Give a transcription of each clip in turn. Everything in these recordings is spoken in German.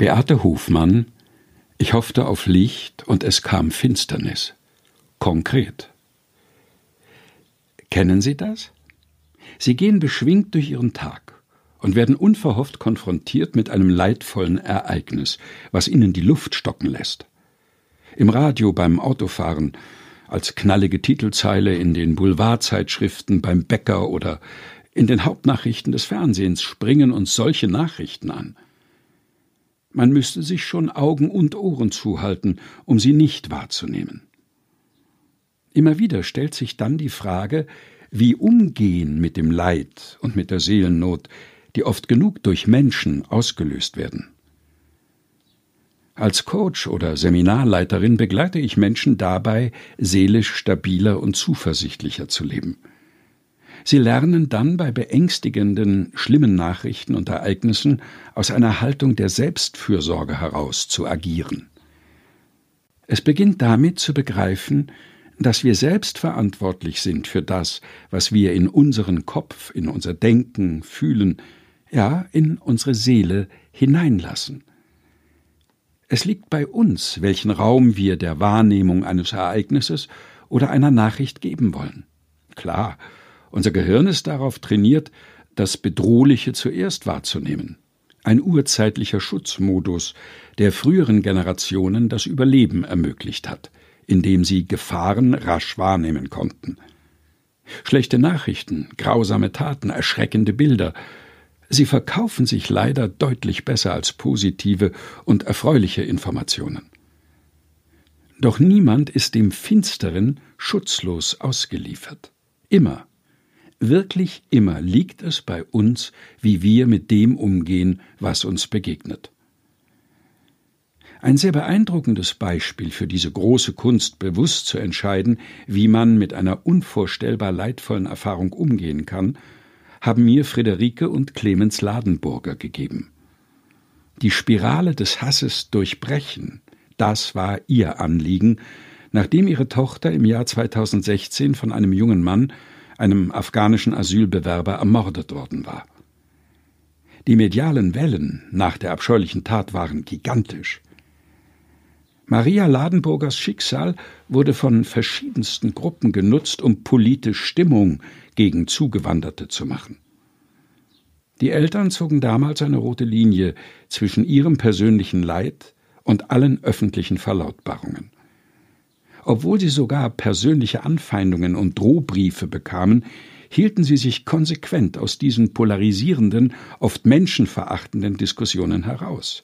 Beate Hofmann Ich hoffte auf Licht und es kam Finsternis. Konkret. Kennen Sie das? Sie gehen beschwingt durch Ihren Tag und werden unverhofft konfrontiert mit einem leidvollen Ereignis, was Ihnen die Luft stocken lässt. Im Radio beim Autofahren, als knallige Titelzeile in den Boulevardzeitschriften beim Bäcker oder in den Hauptnachrichten des Fernsehens springen uns solche Nachrichten an – man müsste sich schon Augen und Ohren zuhalten, um sie nicht wahrzunehmen. Immer wieder stellt sich dann die Frage, wie umgehen mit dem Leid und mit der Seelennot, die oft genug durch Menschen ausgelöst werden. Als Coach oder Seminarleiterin begleite ich Menschen dabei, seelisch stabiler und zuversichtlicher zu leben. Sie lernen dann bei beängstigenden, schlimmen Nachrichten und Ereignissen aus einer Haltung der Selbstfürsorge heraus zu agieren. Es beginnt damit zu begreifen, dass wir selbst verantwortlich sind für das, was wir in unseren Kopf, in unser Denken, Fühlen, ja in unsere Seele hineinlassen. Es liegt bei uns, welchen Raum wir der Wahrnehmung eines Ereignisses oder einer Nachricht geben wollen. Klar, unser Gehirn ist darauf trainiert, das Bedrohliche zuerst wahrzunehmen. Ein urzeitlicher Schutzmodus, der früheren Generationen das Überleben ermöglicht hat, indem sie Gefahren rasch wahrnehmen konnten. Schlechte Nachrichten, grausame Taten, erschreckende Bilder, sie verkaufen sich leider deutlich besser als positive und erfreuliche Informationen. Doch niemand ist dem Finsteren schutzlos ausgeliefert. Immer Wirklich immer liegt es bei uns, wie wir mit dem umgehen, was uns begegnet. Ein sehr beeindruckendes Beispiel für diese große Kunst, bewusst zu entscheiden, wie man mit einer unvorstellbar leidvollen Erfahrung umgehen kann, haben mir Friederike und Clemens Ladenburger gegeben. Die Spirale des Hasses durchbrechen, das war ihr Anliegen, nachdem ihre Tochter im Jahr 2016 von einem jungen Mann einem afghanischen Asylbewerber, ermordet worden war. Die medialen Wellen nach der abscheulichen Tat waren gigantisch. Maria Ladenburgers Schicksal wurde von verschiedensten Gruppen genutzt, um politisch Stimmung gegen Zugewanderte zu machen. Die Eltern zogen damals eine rote Linie zwischen ihrem persönlichen Leid und allen öffentlichen Verlautbarungen. Obwohl sie sogar persönliche Anfeindungen und Drohbriefe bekamen, hielten sie sich konsequent aus diesen polarisierenden, oft menschenverachtenden Diskussionen heraus.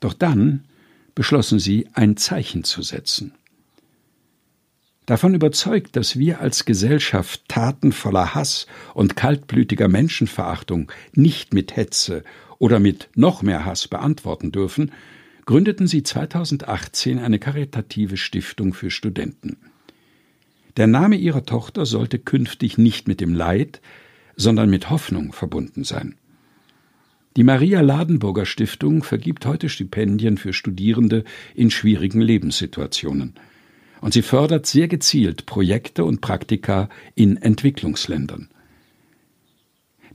Doch dann beschlossen sie, ein Zeichen zu setzen. Davon überzeugt, dass wir als Gesellschaft Taten voller Hass und kaltblütiger Menschenverachtung nicht mit Hetze oder mit noch mehr Hass beantworten dürfen, gründeten sie 2018 eine karitative Stiftung für Studenten. Der Name ihrer Tochter sollte künftig nicht mit dem Leid, sondern mit Hoffnung verbunden sein. Die Maria Ladenburger Stiftung vergibt heute Stipendien für Studierende in schwierigen Lebenssituationen. Und sie fördert sehr gezielt Projekte und Praktika in Entwicklungsländern.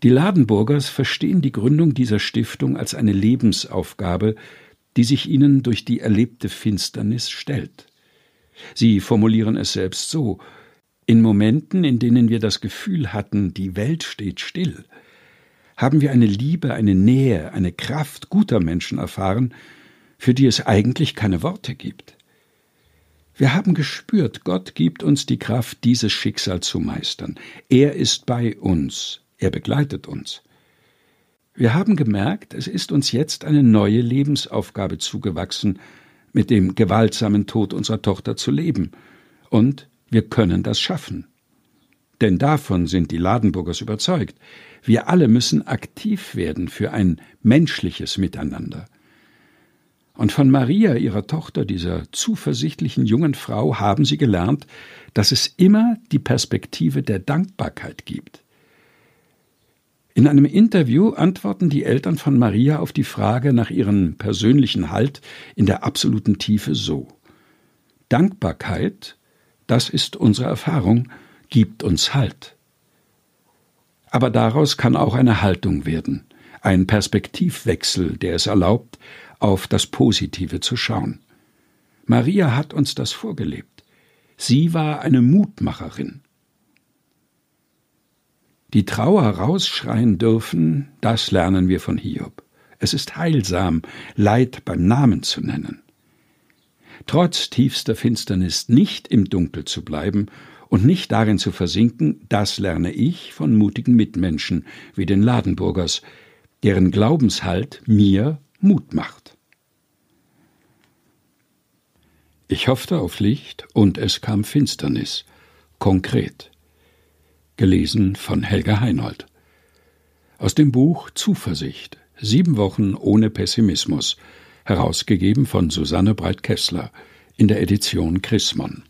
Die Ladenburgers verstehen die Gründung dieser Stiftung als eine Lebensaufgabe, die sich ihnen durch die erlebte Finsternis stellt. Sie formulieren es selbst so In Momenten, in denen wir das Gefühl hatten, die Welt steht still, haben wir eine Liebe, eine Nähe, eine Kraft guter Menschen erfahren, für die es eigentlich keine Worte gibt. Wir haben gespürt, Gott gibt uns die Kraft, dieses Schicksal zu meistern. Er ist bei uns, er begleitet uns. Wir haben gemerkt, es ist uns jetzt eine neue Lebensaufgabe zugewachsen, mit dem gewaltsamen Tod unserer Tochter zu leben. Und wir können das schaffen. Denn davon sind die Ladenburgers überzeugt. Wir alle müssen aktiv werden für ein menschliches Miteinander. Und von Maria, ihrer Tochter, dieser zuversichtlichen jungen Frau, haben sie gelernt, dass es immer die Perspektive der Dankbarkeit gibt. In einem Interview antworten die Eltern von Maria auf die Frage nach ihrem persönlichen Halt in der absoluten Tiefe so Dankbarkeit, das ist unsere Erfahrung, gibt uns Halt. Aber daraus kann auch eine Haltung werden, ein Perspektivwechsel, der es erlaubt, auf das Positive zu schauen. Maria hat uns das vorgelebt. Sie war eine Mutmacherin. Die Trauer rausschreien dürfen, das lernen wir von Hiob. Es ist heilsam, Leid beim Namen zu nennen. Trotz tiefster Finsternis nicht im Dunkel zu bleiben und nicht darin zu versinken, das lerne ich von mutigen Mitmenschen wie den Ladenburgers, deren Glaubenshalt mir Mut macht. Ich hoffte auf Licht und es kam Finsternis, konkret. Gelesen von Helga Heinold. Aus dem Buch Zuversicht, sieben Wochen ohne Pessimismus, herausgegeben von Susanne Breit-Kessler in der Edition Chrismon.